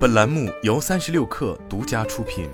本栏目由三十六氪独家出品。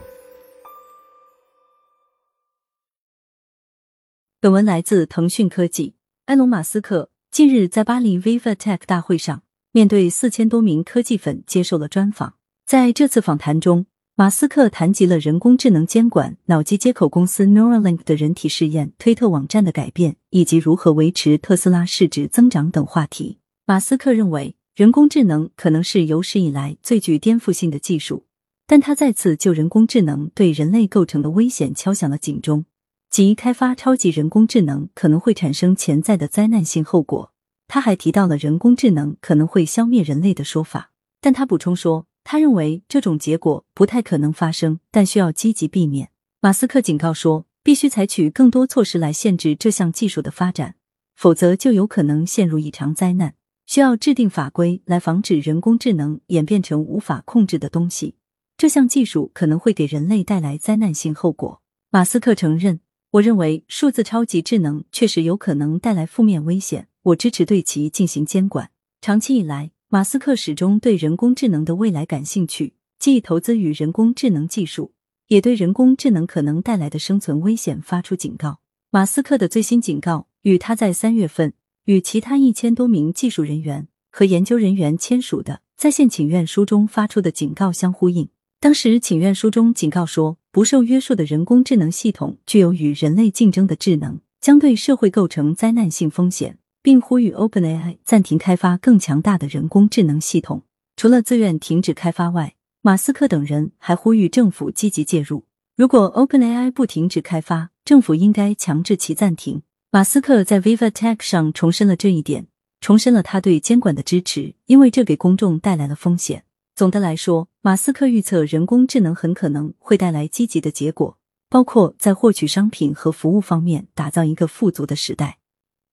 本文来自腾讯科技。埃隆·马斯克近日在巴黎 Viva Tech 大会上，面对四千多名科技粉接受了专访。在这次访谈中，马斯克谈及了人工智能监管、脑机接口公司 Neuralink 的人体试验、推特网站的改变，以及如何维持特斯拉市值增长等话题。马斯克认为。人工智能可能是有史以来最具颠覆性的技术，但他再次就人工智能对人类构成的危险敲响了警钟，即开发超级人工智能可能会产生潜在的灾难性后果。他还提到了人工智能可能会消灭人类的说法，但他补充说，他认为这种结果不太可能发生，但需要积极避免。马斯克警告说，必须采取更多措施来限制这项技术的发展，否则就有可能陷入一场灾难。需要制定法规来防止人工智能演变成无法控制的东西。这项技术可能会给人类带来灾难性后果。马斯克承认：“我认为数字超级智能确实有可能带来负面危险，我支持对其进行监管。”长期以来，马斯克始终对人工智能的未来感兴趣，既投资于人工智能技术，也对人工智能可能带来的生存危险发出警告。马斯克的最新警告与他在三月份。与其他一千多名技术人员和研究人员签署的在线请愿书中发出的警告相呼应。当时请愿书中警告说，不受约束的人工智能系统具有与人类竞争的智能，将对社会构成灾难性风险，并呼吁 OpenAI 暂停开发更强大的人工智能系统。除了自愿停止开发外，马斯克等人还呼吁政府积极介入。如果 OpenAI 不停止开发，政府应该强制其暂停。马斯克在 Viva Tech 上重申了这一点，重申了他对监管的支持，因为这给公众带来了风险。总的来说，马斯克预测人工智能很可能会带来积极的结果，包括在获取商品和服务方面打造一个富足的时代。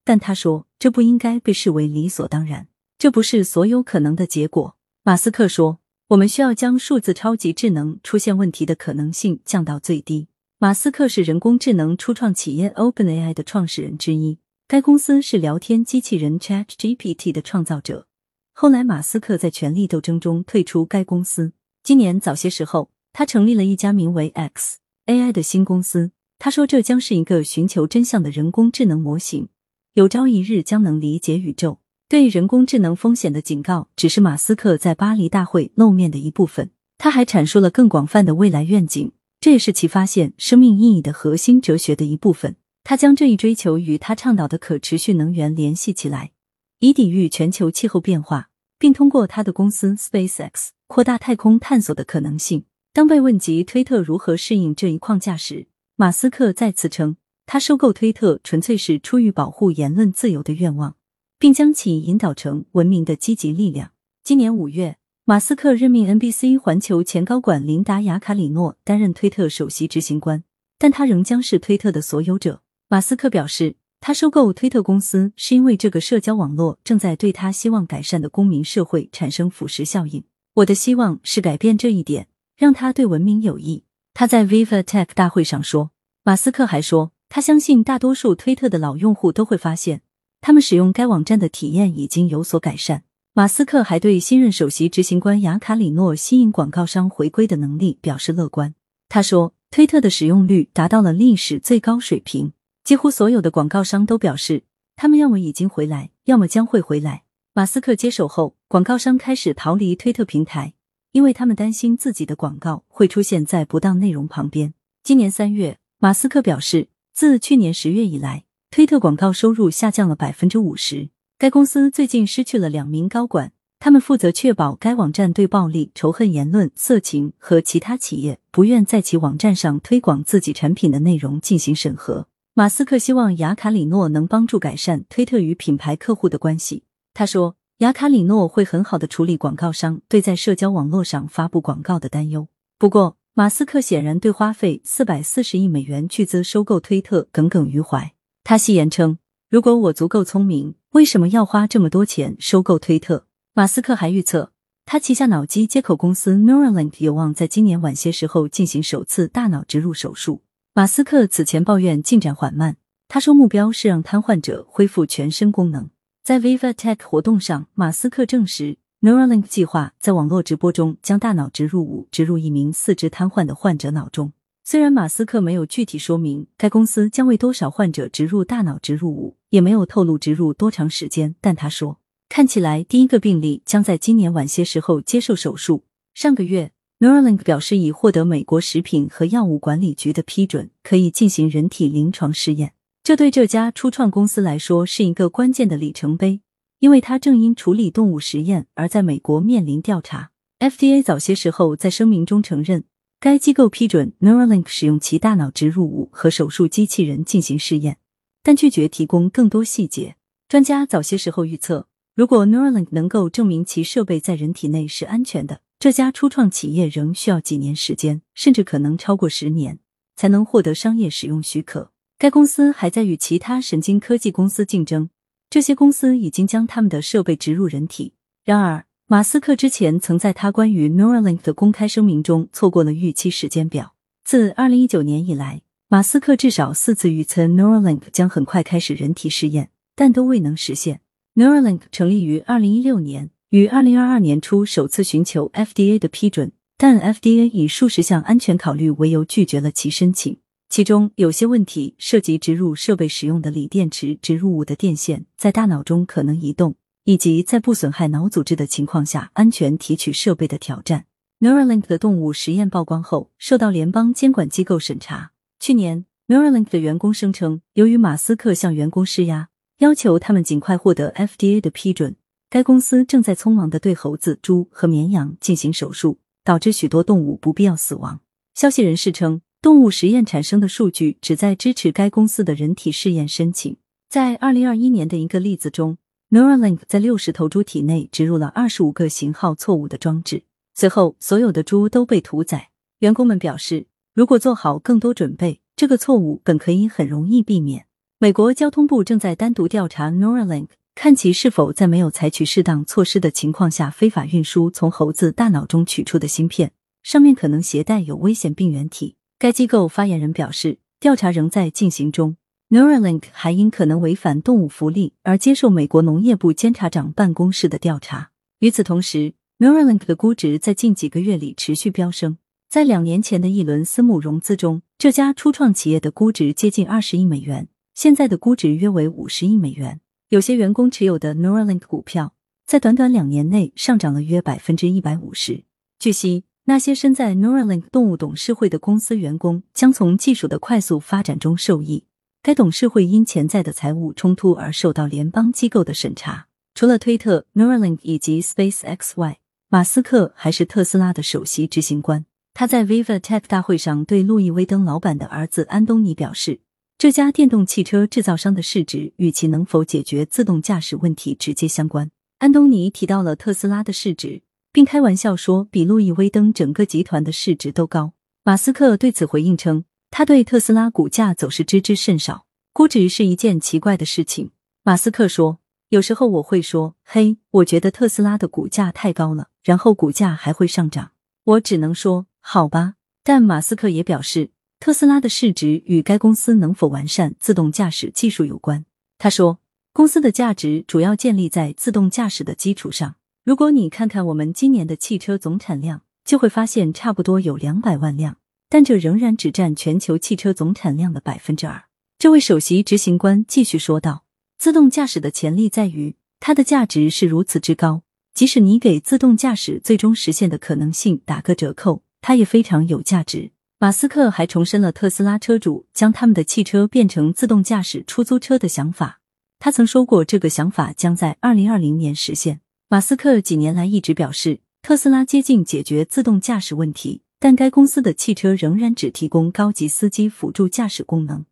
但他说，这不应该被视为理所当然，这不是所有可能的结果。马斯克说：“我们需要将数字超级智能出现问题的可能性降到最低。”马斯克是人工智能初创企业 OpenAI 的创始人之一，该公司是聊天机器人 ChatGPT 的创造者。后来，马斯克在权力斗争中退出该公司。今年早些时候，他成立了一家名为 XAI 的新公司。他说，这将是一个寻求真相的人工智能模型，有朝一日将能理解宇宙。对人工智能风险的警告只是马斯克在巴黎大会露面的一部分，他还阐述了更广泛的未来愿景。这也是其发现生命意义的核心哲学的一部分。他将这一追求与他倡导的可持续能源联系起来，以抵御全球气候变化，并通过他的公司 SpaceX 扩大太空探索的可能性。当被问及推特如何适应这一框架时，马斯克再次称，他收购推特纯粹是出于保护言论自由的愿望，并将其引导成文明的积极力量。今年五月。马斯克任命 NBC 环球前高管琳达·雅卡里诺担任推特首席执行官，但他仍将是推特的所有者。马斯克表示，他收购推特公司是因为这个社交网络正在对他希望改善的公民社会产生腐蚀效应。我的希望是改变这一点，让他对文明有益。他在 Viva Tech 大会上说。马斯克还说，他相信大多数推特的老用户都会发现，他们使用该网站的体验已经有所改善。马斯克还对新任首席执行官雅卡里诺吸引广告商回归的能力表示乐观。他说，推特的使用率达到了历史最高水平，几乎所有的广告商都表示，他们要么已经回来，要么将会回来。马斯克接手后，广告商开始逃离推特平台，因为他们担心自己的广告会出现在不当内容旁边。今年三月，马斯克表示，自去年十月以来，推特广告收入下降了百分之五十。该公司最近失去了两名高管，他们负责确保该网站对暴力、仇恨言论、色情和其他企业不愿在其网站上推广自己产品的内容进行审核。马斯克希望雅卡里诺能帮助改善推特与品牌客户的关系。他说，雅卡里诺会很好的处理广告商对在社交网络上发布广告的担忧。不过，马斯克显然对花费四百四十亿美元巨资收购推特耿耿于怀。他戏言称。如果我足够聪明，为什么要花这么多钱收购推特？马斯克还预测，他旗下脑机接口公司 Neuralink 有望在今年晚些时候进行首次大脑植入手术。马斯克此前抱怨进展缓慢，他说目标是让瘫痪者恢复全身功能。在 Viva Tech 活动上，马斯克证实 Neuralink 计划在网络直播中将大脑植入物植入一名四肢瘫痪的患者脑中。虽然马斯克没有具体说明该公司将为多少患者植入大脑植入物，也没有透露植入多长时间，但他说，看起来第一个病例将在今年晚些时候接受手术。上个月，Neuralink 表示已获得美国食品和药物管理局的批准，可以进行人体临床试验。这对这家初创公司来说是一个关键的里程碑，因为它正因处理动物实验而在美国面临调查。FDA 早些时候在声明中承认。该机构批准 Neuralink 使用其大脑植入物和手术机器人进行试验，但拒绝提供更多细节。专家早些时候预测，如果 Neuralink 能够证明其设备在人体内是安全的，这家初创企业仍需要几年时间，甚至可能超过十年，才能获得商业使用许可。该公司还在与其他神经科技公司竞争，这些公司已经将他们的设备植入人体。然而，马斯克之前曾在他关于 Neuralink 的公开声明中错过了预期时间表。自二零一九年以来，马斯克至少四次预测 Neuralink 将很快开始人体试验，但都未能实现。Neuralink 成立于二零一六年，于二零二二年初首次寻求 FDA 的批准，但 FDA 以数十项安全考虑为由拒绝了其申请。其中有些问题涉及植入设备使用的锂电池植入物的电线在大脑中可能移动。以及在不损害脑组织的情况下安全提取设备的挑战。Neuralink 的动物实验曝光后，受到联邦监管机构审查。去年，Neuralink 的员工声称，由于马斯克向员工施压，要求他们尽快获得 FDA 的批准，该公司正在匆忙的对猴子、猪和绵羊进行手术，导致许多动物不必要死亡。消息人士称，动物实验产生的数据旨在支持该公司的人体试验申请。在二零二一年的一个例子中。Neuralink 在六十头猪体内植入了二十五个型号错误的装置，随后所有的猪都被屠宰。员工们表示，如果做好更多准备，这个错误本可以很容易避免。美国交通部正在单独调查 Neuralink，看其是否在没有采取适当措施的情况下非法运输从猴子大脑中取出的芯片，上面可能携带有危险病原体。该机构发言人表示，调查仍在进行中。Neuralink 还因可能违反动物福利而接受美国农业部监察长办公室的调查。与此同时，Neuralink 的估值在近几个月里持续飙升。在两年前的一轮私募融资中，这家初创企业的估值接近二十亿美元，现在的估值约为五十亿美元。有些员工持有的 Neuralink 股票在短短两年内上涨了约百分之一百五十。据悉，那些身在 Neuralink 动物董事会的公司员工将从技术的快速发展中受益。该董事会因潜在的财务冲突而受到联邦机构的审查。除了推特、Neuralink 以及 SpaceX 外，马斯克还是特斯拉的首席执行官。他在 Viva Tech 大会上对路易威登老板的儿子安东尼表示，这家电动汽车制造商的市值与其能否解决自动驾驶问题直接相关。安东尼提到了特斯拉的市值，并开玩笑说比路易威登整个集团的市值都高。马斯克对此回应称。他对特斯拉股价走势知之甚少，估值是一件奇怪的事情。马斯克说：“有时候我会说，嘿，我觉得特斯拉的股价太高了，然后股价还会上涨。我只能说，好吧。”但马斯克也表示，特斯拉的市值与该公司能否完善自动驾驶技术有关。他说：“公司的价值主要建立在自动驾驶的基础上。如果你看看我们今年的汽车总产量，就会发现差不多有两百万辆。”但这仍然只占全球汽车总产量的百分之二。这位首席执行官继续说道：“自动驾驶的潜力在于它的价值是如此之高，即使你给自动驾驶最终实现的可能性打个折扣，它也非常有价值。”马斯克还重申了特斯拉车主将他们的汽车变成自动驾驶出租车的想法。他曾说过，这个想法将在二零二零年实现。马斯克几年来一直表示，特斯拉接近解决自动驾驶问题。但该公司的汽车仍然只提供高级司机辅助驾驶功能。